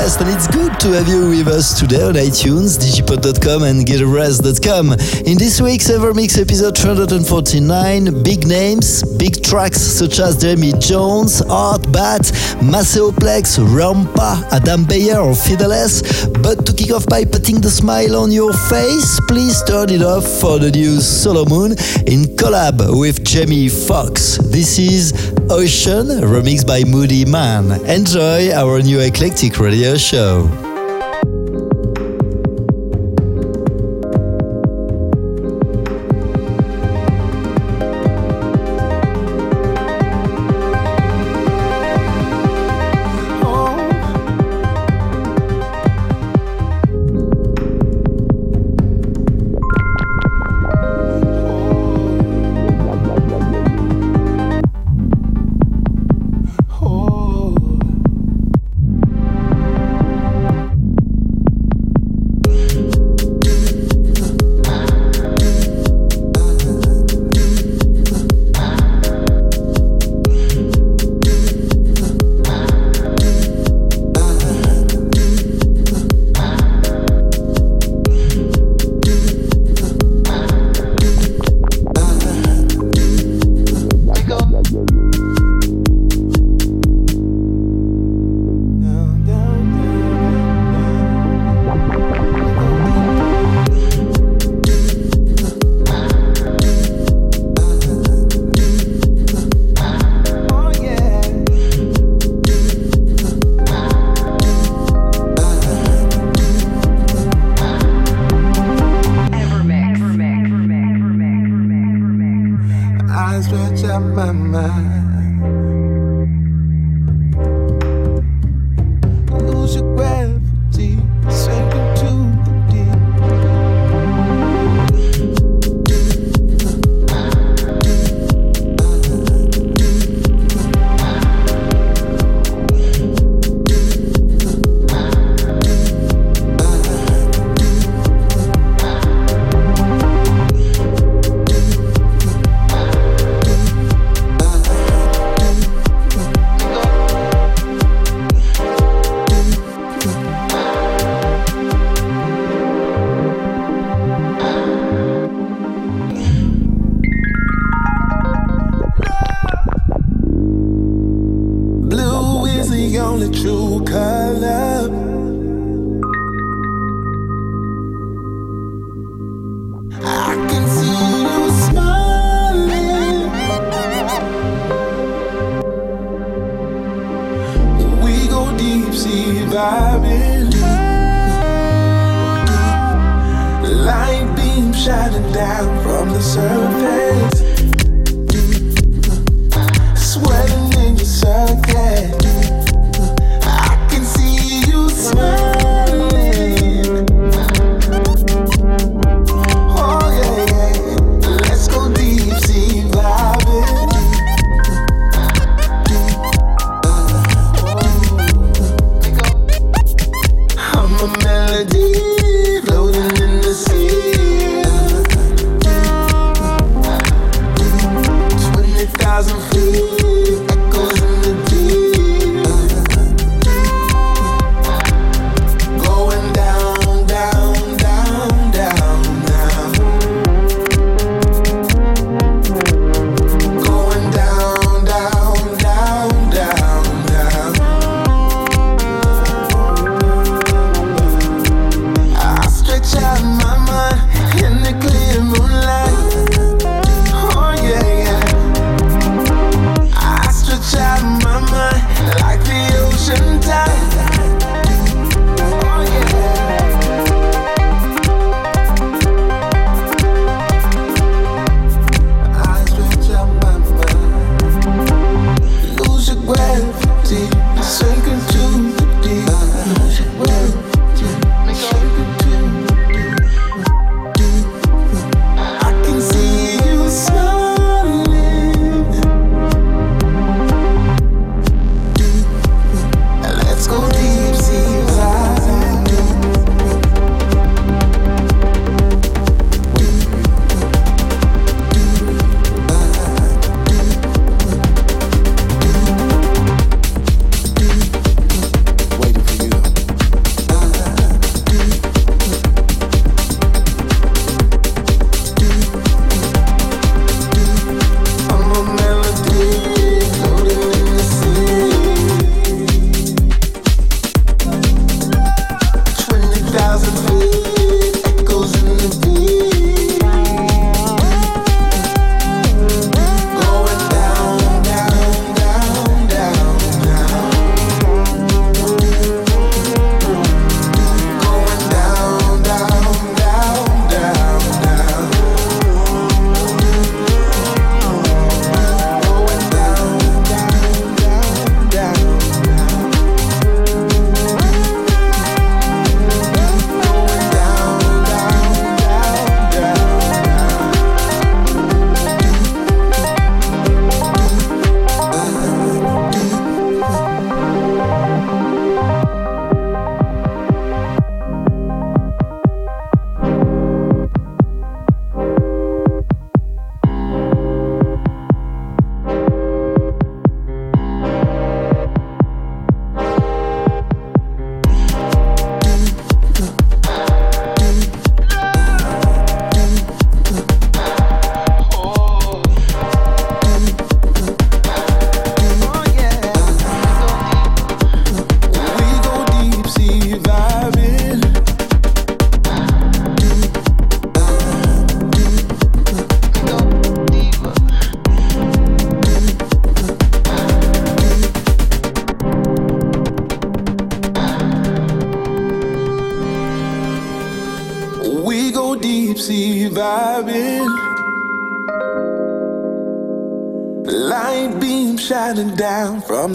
Rest, and it's good to have you with us today on iTunes, digipod.com, and gileverest.com. In this week's Evermix episode 349, big names, big tracks such as Jeremy Jones, Art Bat, Maceo Plex, Rampa, Adam Beyer, or Fideles. But to kick off by putting the smile on your face, please turn it off for the new Solomun in collab with Jamie Foxx. This is Ocean, remixed by Moodymann. Enjoy our new eclectic radio show.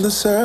The surface.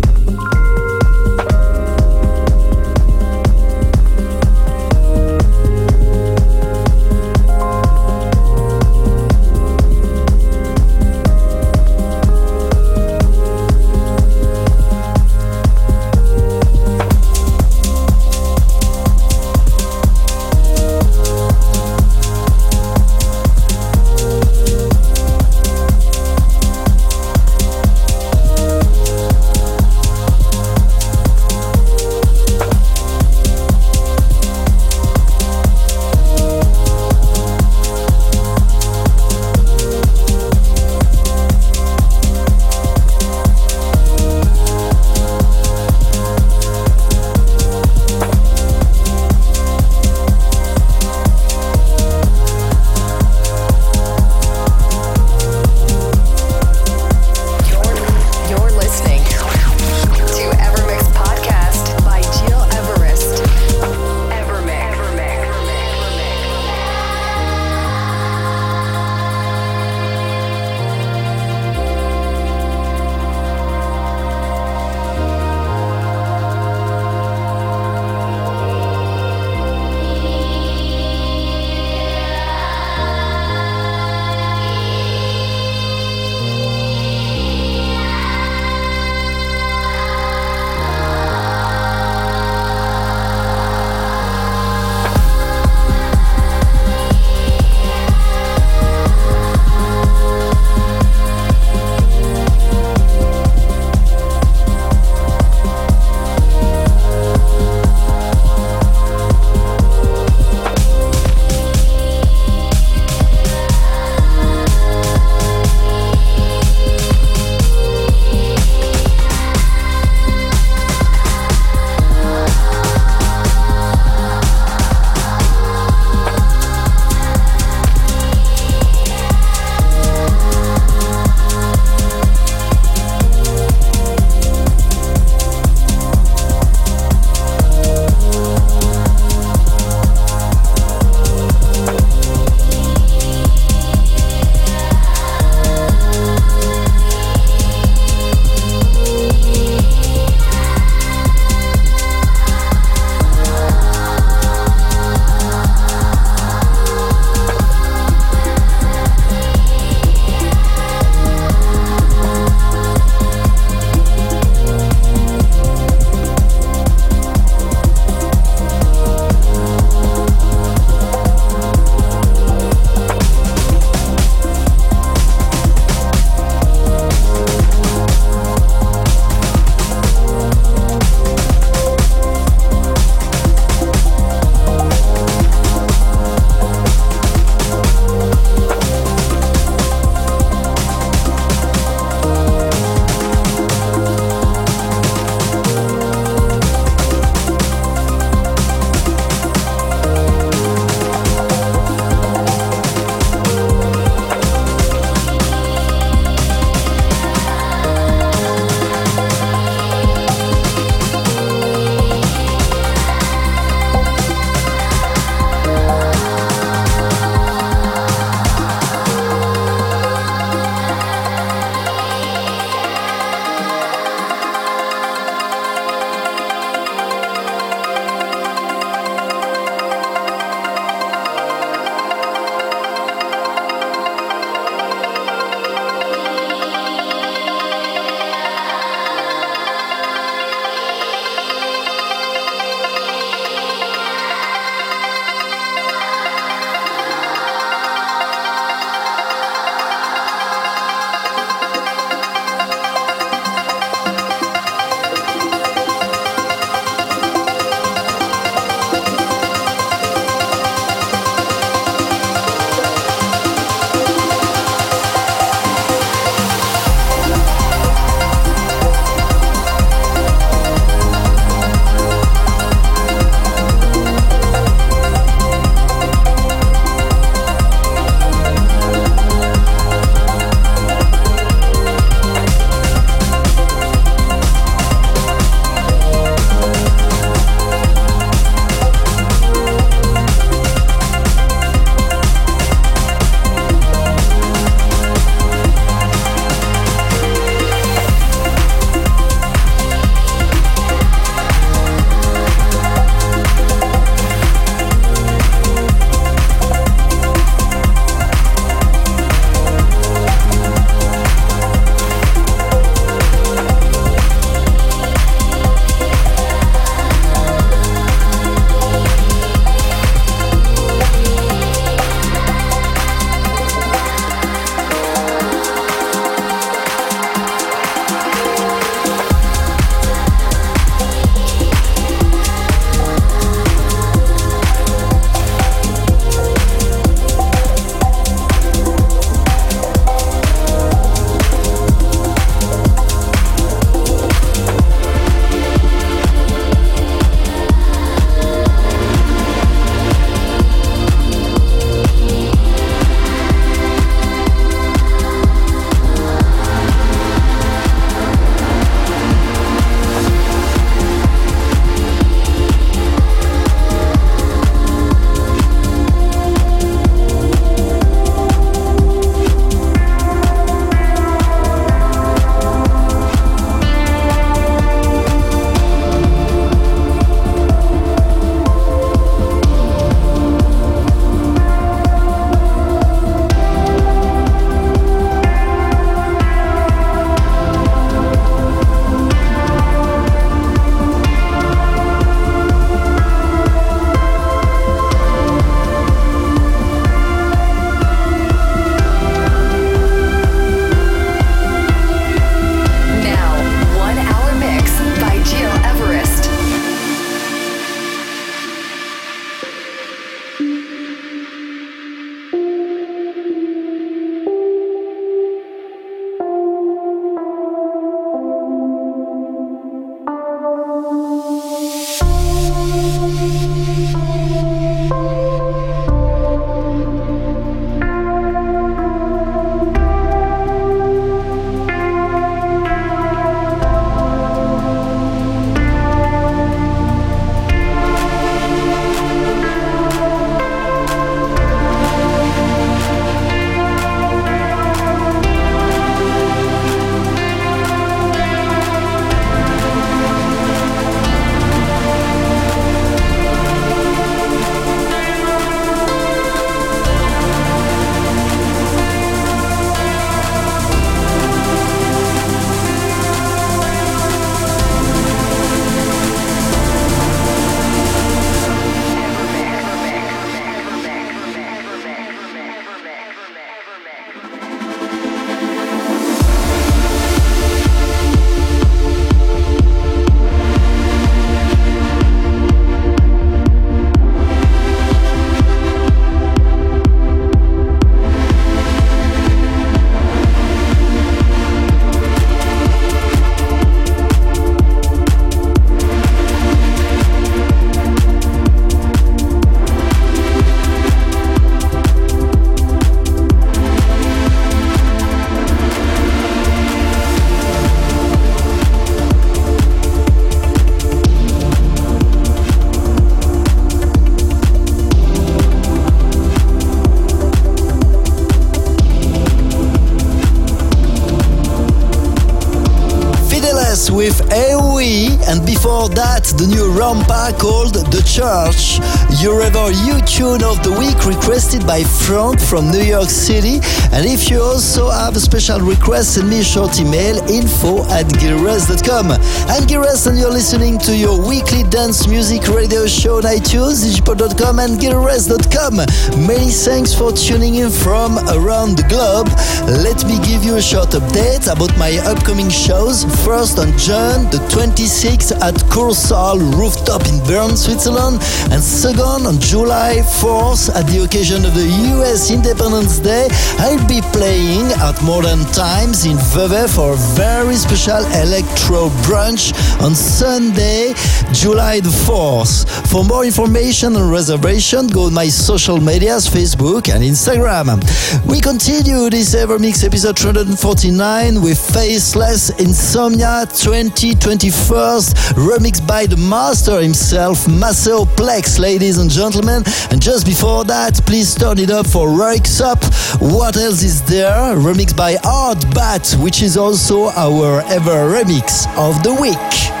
The new Rampa called The Church. Your ever you tune of the week requested by Frank from New York City. And if you also have a special request, send me a short email info at gileverest.com. I'm Gilres, and you're listening to your weekly dance music radio show on iTunes, digipod.com, and gileverest.com. Many thanks for tuning in from around the globe. Let me give you a short update about my upcoming shows. First on June the 26th at Kursaal Rooftop in Bern, Switzerland, and second on July 4th at the occasion of the US Independence Day. I'll be playing at Modern Times in Vevey for a very special electro brunch on Sunday, July the 4th. For more information and reservation, go to my social medias, Facebook and Instagram. We continue this Evermix episode 349 with Faithless Insomnia 2021 remixed by the master himself, Maceo Plex, ladies and gentlemen. And just before that, please turn it up for Röyksopp. What else is there? Remixed by Art Bat, which is also our ever remix of the week.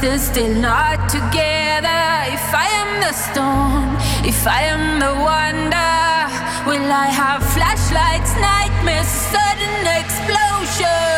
Distance, still not together. If I am the storm, if I am the wonder, will I have flashlights, nightmares, sudden explosion?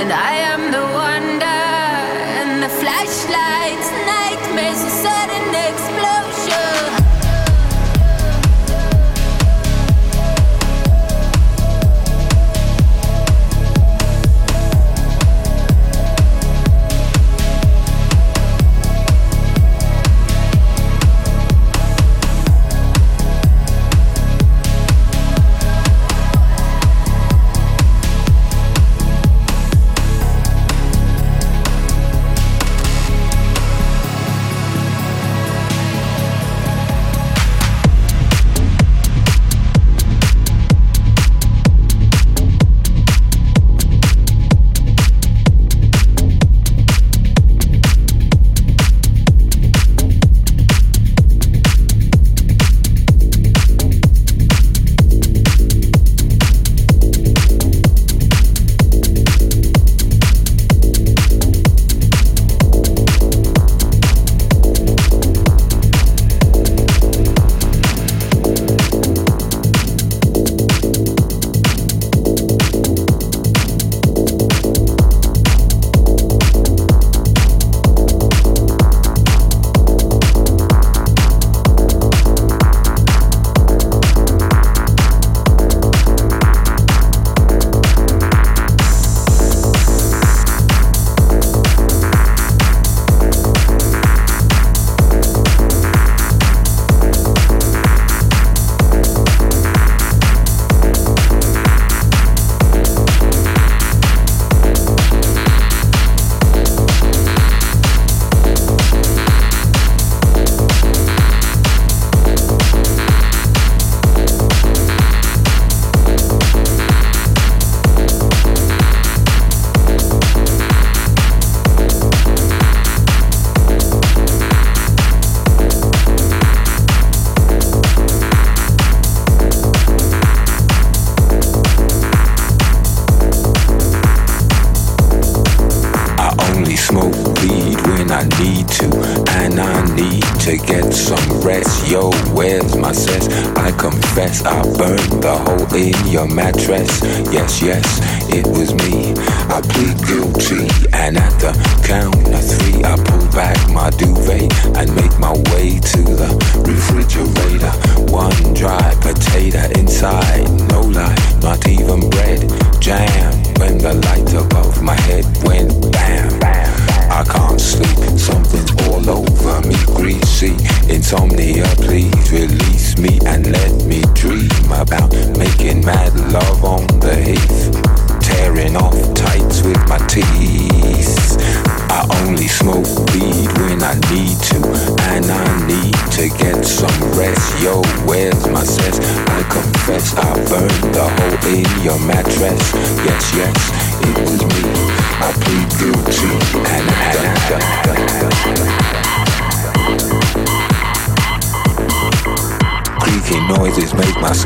And I am the wonder, and the flashlights, nightmares, a sudden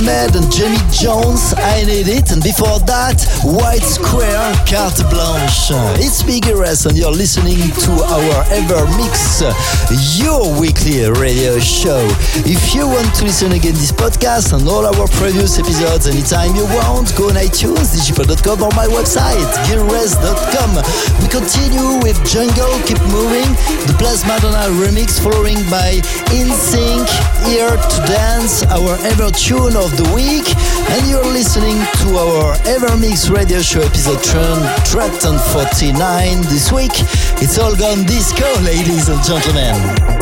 Ahmed and Jamie Jones, I Need It. And before that, White Square, Carte Blanche. It's Rest and you're listening to our EverMix, your weekly radio show. If you want to listen again this podcast and all our previous episodes anytime you want, go on iTunes, digipod.com or my website, gileverest.com. We continue with Jungle, Keep Moving, the Plasma Donna remix following by In Sync, Here to Dance, our ever tune of the week. And you're listening to our EverMix radio show episode 349 this week. It's all gone disco, ladies and gentlemen.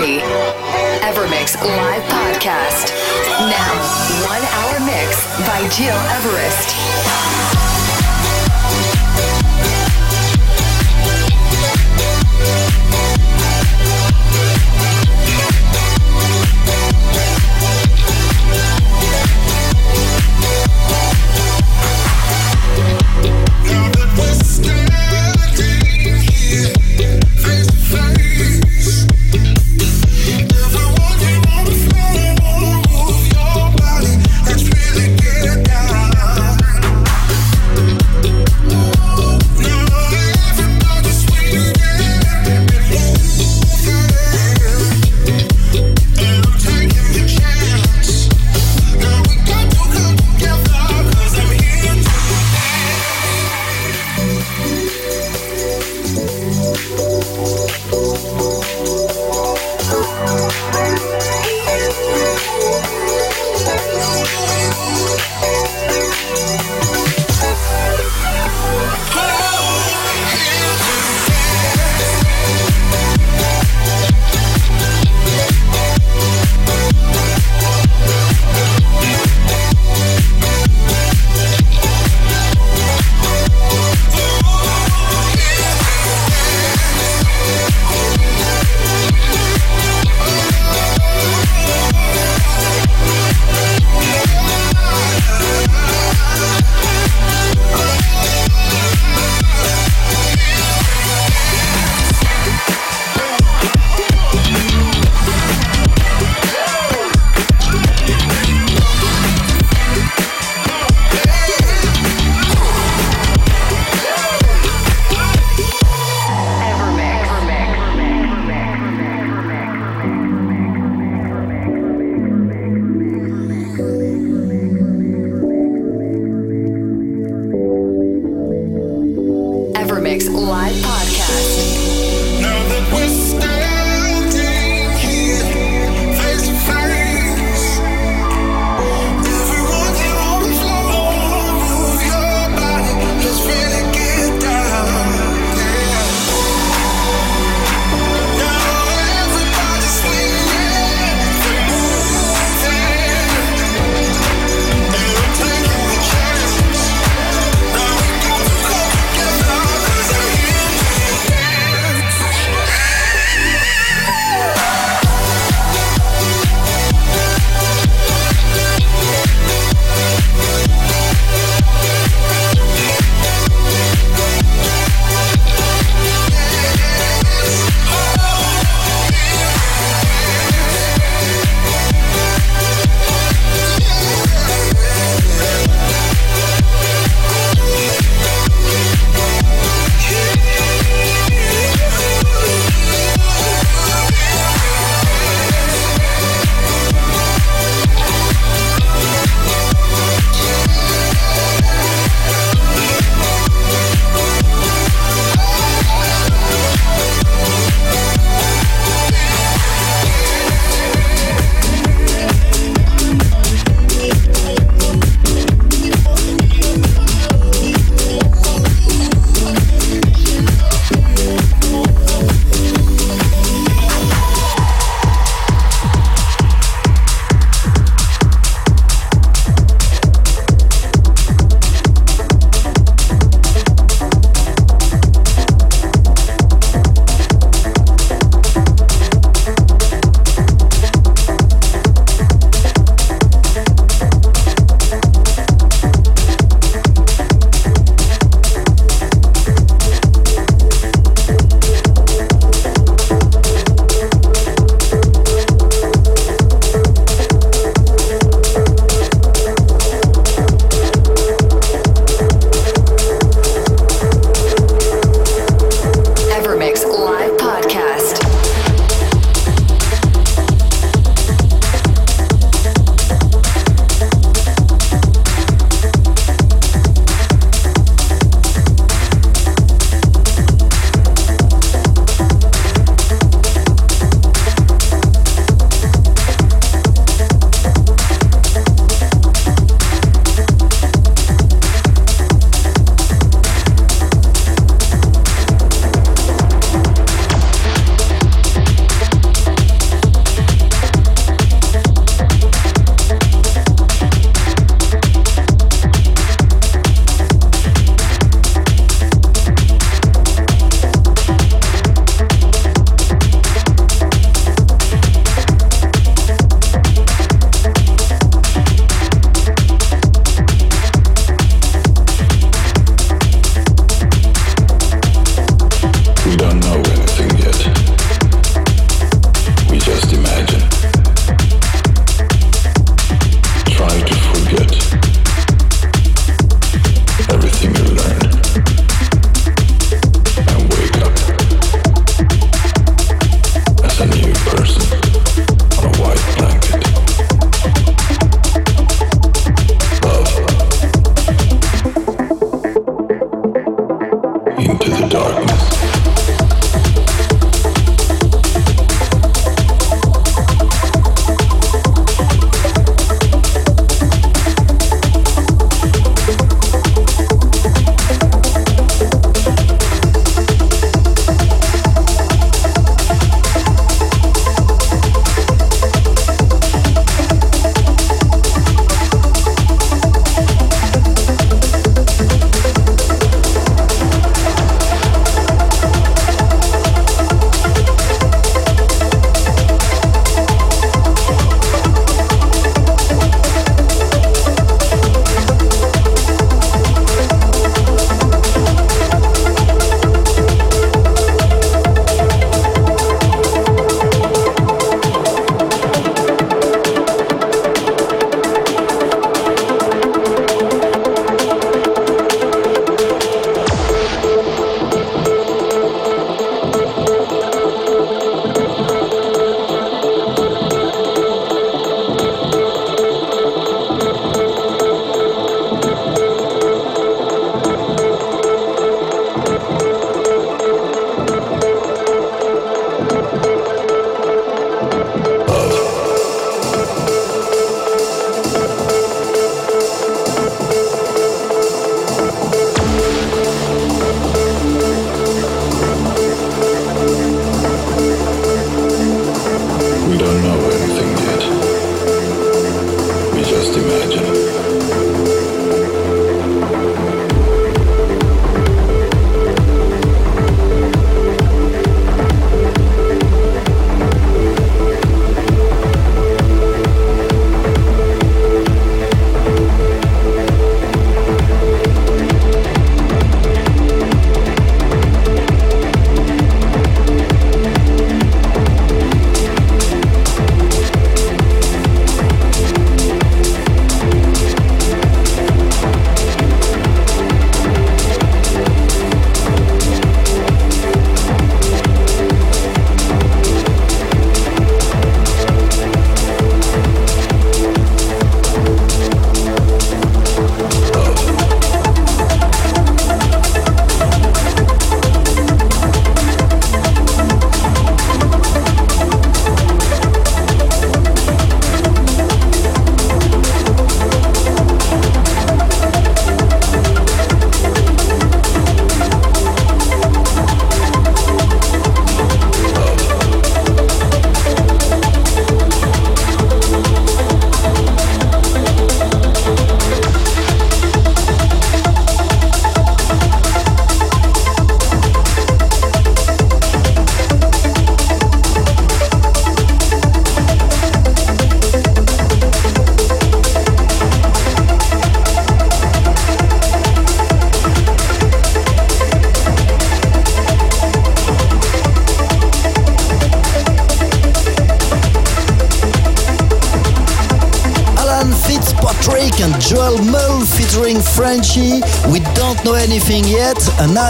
Evermix Live Podcast. Now, one hour mix by Gil Everest.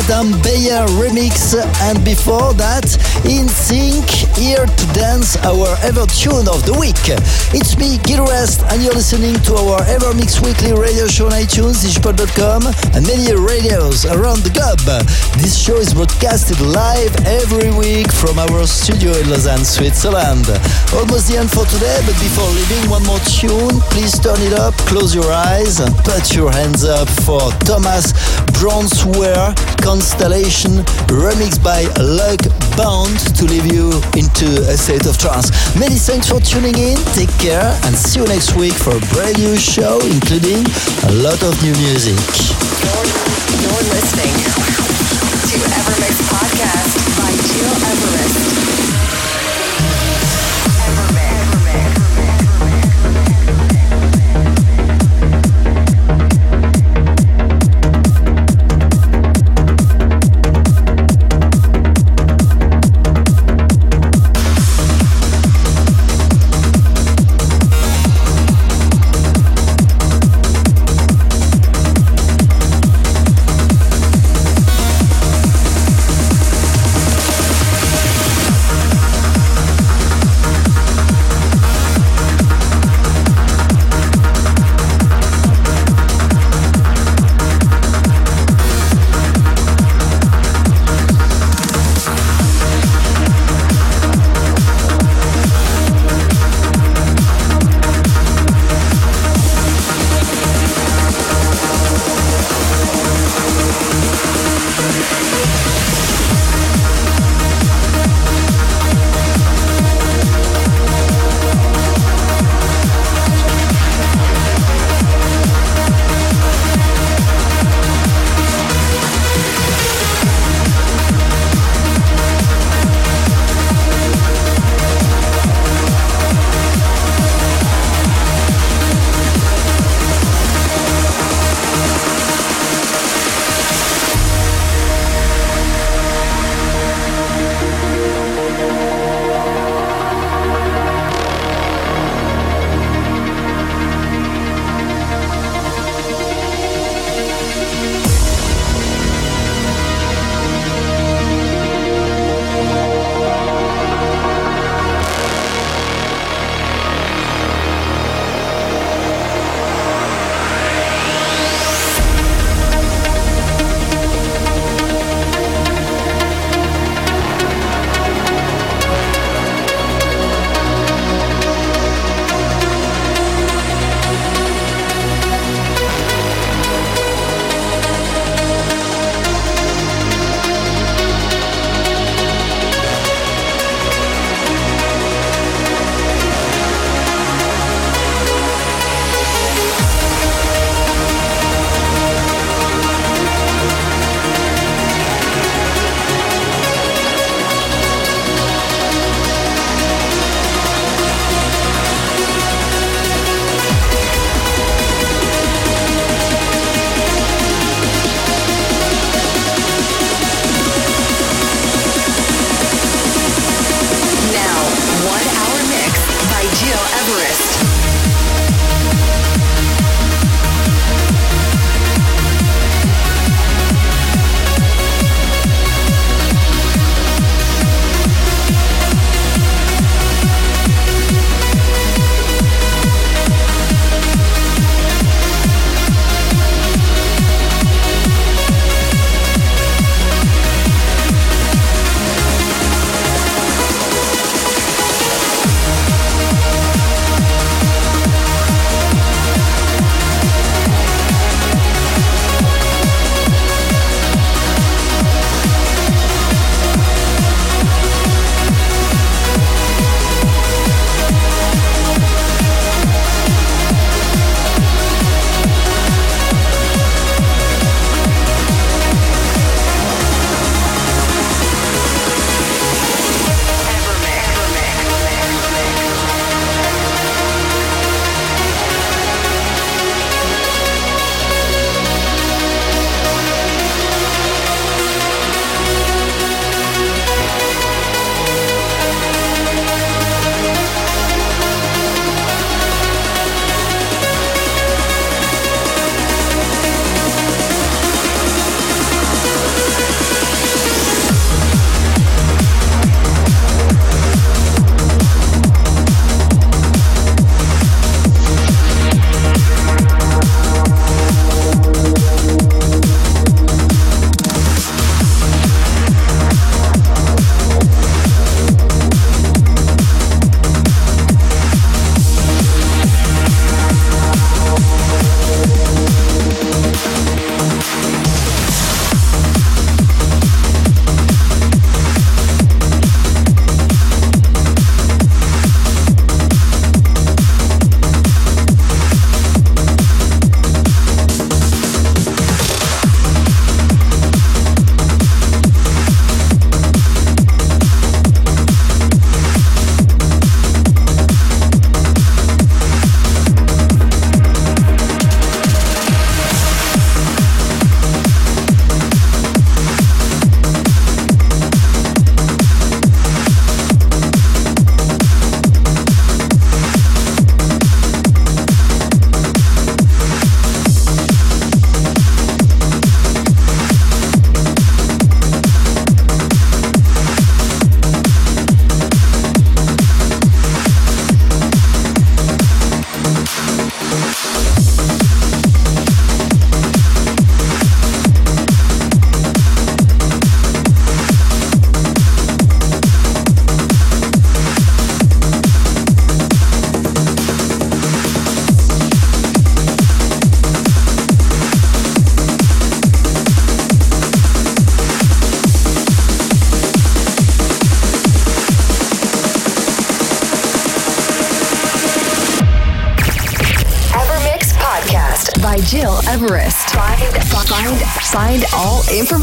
Adam Beyer remix, and before that, In Sync, Here to Dance, our Ever Tune of the Week. It's me, Gil Everest, and you're listening to our EverMix Weekly radio show on iTunes, digipod.com, and many radios around the globe. This show is broadcasted live every week from our studio in Lausanne, Switzerland. Almost the end for today, but before leaving, one more tune. Please turn it up, close your eyes, and put your hands up for Thomas Bronzwaer Constellation, remixed by Luke Bond to leave you into a state of trance. Many thanks for tuning in. Take care and see you next week for a brand new show, including a lot of new music. You're, listening to Evermix Podcast by Everest. Everest.